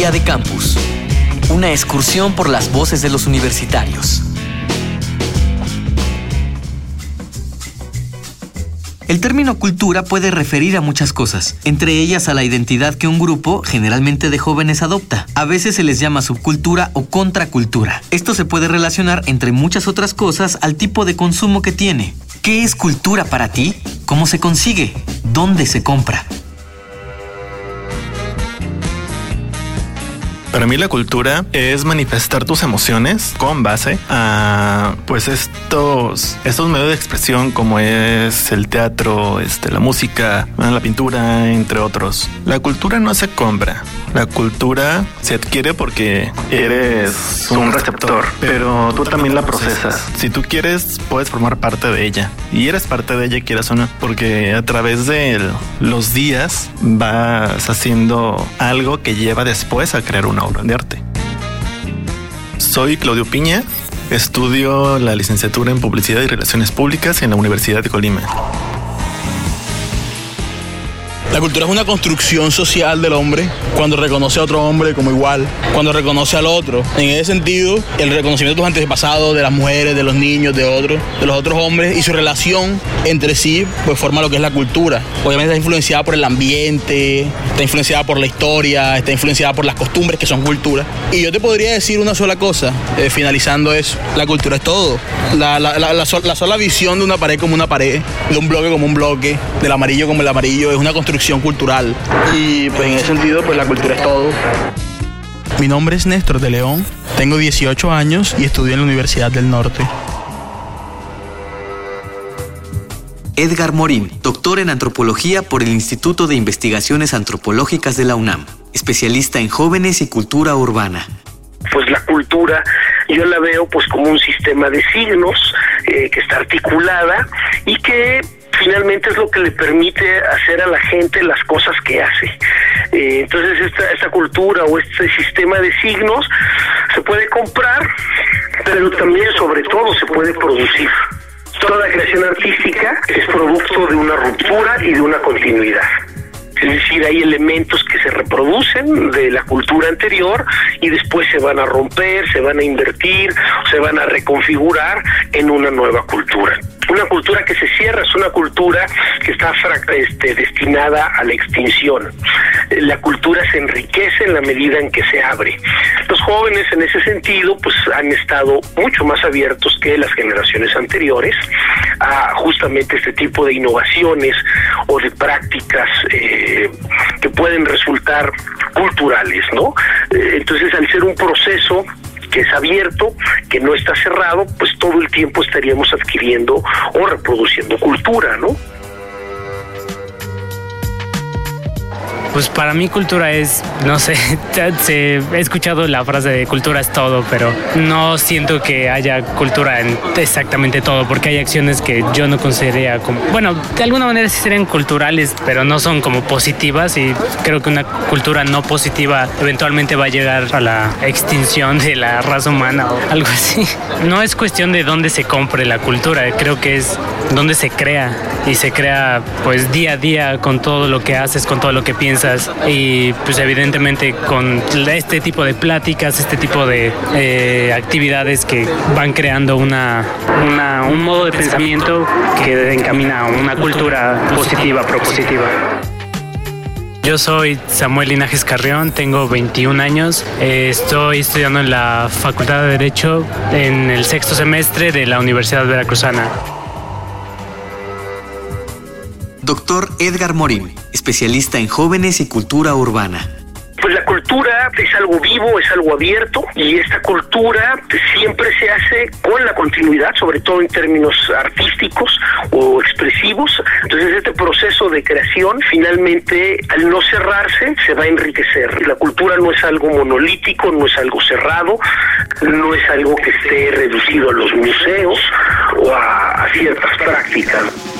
Día de Campus. Una excursión por las voces de los universitarios. El término cultura puede referir a muchas cosas, entre ellas a la identidad que un grupo, generalmente de jóvenes, adopta. A veces se les llama subcultura o contracultura. Esto se puede relacionar, entre muchas otras cosas, al tipo de consumo que tiene. ¿Qué es cultura para ti? ¿Cómo se consigue? ¿Dónde se compra? Para mí la cultura es manifestar tus emociones con base a pues estos estos medios de expresión como es el teatro, este la música, la pintura, entre otros. La cultura no se compra. La cultura se adquiere porque eres un receptor, pero tú también la procesas. Si tú quieres, puedes formar parte de ella. Y eres parte de ella, quieras o no, porque a través de los días vas haciendo algo que lleva después a crear una obra de arte. Soy Claudio Piña, estudio la licenciatura en Publicidad y Relaciones Públicas en la Universidad de Colima. La cultura es una construcción social del hombre cuando reconoce a otro hombre como igual, cuando reconoce al otro. En ese sentido, el reconocimiento de tus antepasados, de las mujeres, de los niños, de otros, de los otros hombres y su relación entre sí, pues forma lo que es la cultura. Obviamente está influenciada por el ambiente, está influenciada por la historia, está influenciada por las costumbres que son cultura. Y yo te podría decir una sola cosa, eh, finalizando eso, la cultura es todo. La, la sola visión de una pared como una pared, de un bloque como un bloque, del amarillo como el amarillo, es una construcción cultural. Y pues en ese sentido, pues la cultura es todo. Mi nombre es Néstor de León, tengo 18 años y estudio en la Universidad del Norte. Edgar Morín, doctor en antropología por el Instituto de Investigaciones Antropológicas de la UNAM, especialista en jóvenes y cultura urbana. Pues la cultura yo la veo pues como un sistema de signos eh, que está articulada y que finalmente es lo que le permite hacer a la gente las cosas que hace. Eh, entonces esta, esta cultura o este sistema de signos se puede comprar, pero también sobre todo se puede producir. Toda la creación artística es producto de una ruptura y de una continuidad. Es decir, hay elementos que se reproducen de la cultura anterior y después se van a romper, se van a invertir, se van a reconfigurar en una nueva cultura una cultura que se cierra, es una cultura que está este, destinada a la extinción. La cultura se enriquece en la medida en que se abre. Los jóvenes en ese sentido pues han estado mucho más abiertos que las generaciones anteriores a justamente este tipo de innovaciones o de prácticas eh, que pueden resultar culturales, ¿no? Eh, entonces al ser un proceso que es abierto, que no está cerrado, pues todo el tiempo estaríamos adquiriendo o reproduciendo cultura, ¿no? Pues para mí cultura es, no sé, he escuchado la frase de cultura es todo, pero no siento que haya cultura en exactamente todo, porque hay acciones que yo no consideraría como, bueno, de alguna manera sí serían culturales, pero no son como positivas y creo que una cultura no positiva eventualmente va a llegar a la extinción de la raza humana o algo así. No es cuestión de dónde se compre la cultura, creo que es dónde se crea y se crea pues día a día con todo lo que haces, con todo lo que piensas y pues evidentemente con este tipo de pláticas, este tipo de eh, actividades que van creando una, un modo de pensamiento que encamina a una cultura positiva, propositiva. Yo soy Samuel Linajes Carrión, tengo 21 años, eh, estoy estudiando en la Facultad de Derecho en el sexto semestre de la Universidad Veracruzana. Doctor Edgar Morín, especialista en jóvenes y cultura urbana. Pues la cultura es algo vivo, es algo abierto y esta cultura siempre se hace con la continuidad, sobre todo en términos artísticos o expresivos. Entonces este proceso de creación finalmente al no cerrarse se va a enriquecer. La cultura no es algo monolítico, no es algo cerrado, no es algo que esté reducido a los museos o a, a ciertas prácticas.